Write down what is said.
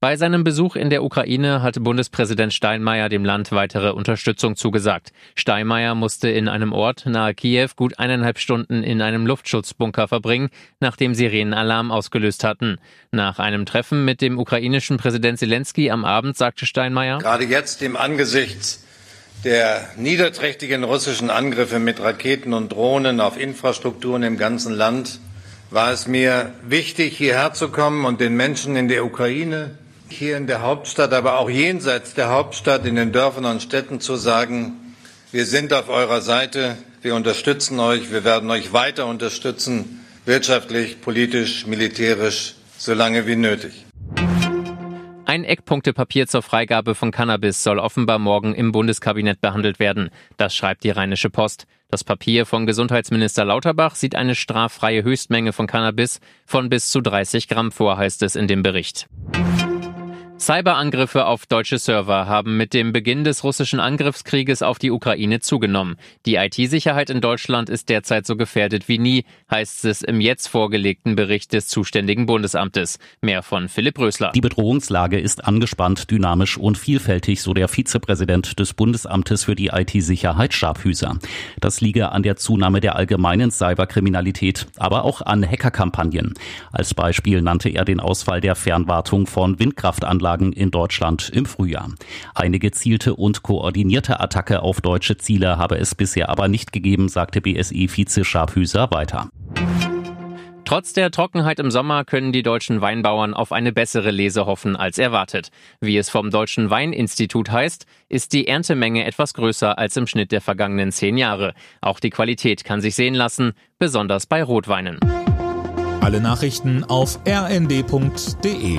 Bei seinem Besuch in der Ukraine hatte Bundespräsident Steinmeier dem Land weitere Unterstützung zugesagt. Steinmeier musste in einem Ort nahe Kiew gut eineinhalb Stunden in einem Luftschutzbunker verbringen, nachdem Sirenen Alarm ausgelöst hatten. Nach einem Treffen mit dem ukrainischen Präsident Zelensky am Abend sagte Steinmeier, Gerade jetzt im Angesicht der niederträchtigen russischen Angriffe mit Raketen und Drohnen auf Infrastrukturen im ganzen Land war es mir wichtig, hierher zu kommen und den Menschen in der Ukraine, hier in der Hauptstadt, aber auch jenseits der Hauptstadt, in den Dörfern und Städten zu sagen, wir sind auf eurer Seite, wir unterstützen euch, wir werden euch weiter unterstützen, wirtschaftlich, politisch, militärisch, solange wie nötig. Ein Eckpunktepapier zur Freigabe von Cannabis soll offenbar morgen im Bundeskabinett behandelt werden. Das schreibt die Rheinische Post. Das Papier von Gesundheitsminister Lauterbach sieht eine straffreie Höchstmenge von Cannabis von bis zu 30 Gramm vor, heißt es in dem Bericht. Cyberangriffe auf deutsche Server haben mit dem Beginn des russischen Angriffskrieges auf die Ukraine zugenommen. Die IT-Sicherheit in Deutschland ist derzeit so gefährdet wie nie, heißt es im jetzt vorgelegten Bericht des zuständigen Bundesamtes. Mehr von Philipp Rösler. Die Bedrohungslage ist angespannt, dynamisch und vielfältig, so der Vizepräsident des Bundesamtes für die IT-Sicherheit Scharfhüser. Das liege an der Zunahme der allgemeinen Cyberkriminalität, aber auch an Hackerkampagnen. Als Beispiel nannte er den Ausfall der Fernwartung von Windkraftanlagen Anlagen in Deutschland im Frühjahr. Eine gezielte und koordinierte Attacke auf deutsche Ziele habe es bisher aber nicht gegeben, sagte BSI-Vize Scharfhüser weiter. Trotz der Trockenheit im Sommer können die deutschen Weinbauern auf eine bessere Lese hoffen als erwartet. Wie es vom Deutschen Weininstitut heißt, ist die Erntemenge etwas größer als im Schnitt der vergangenen zehn Jahre. Auch die Qualität kann sich sehen lassen, besonders bei Rotweinen. Alle Nachrichten auf rnd.de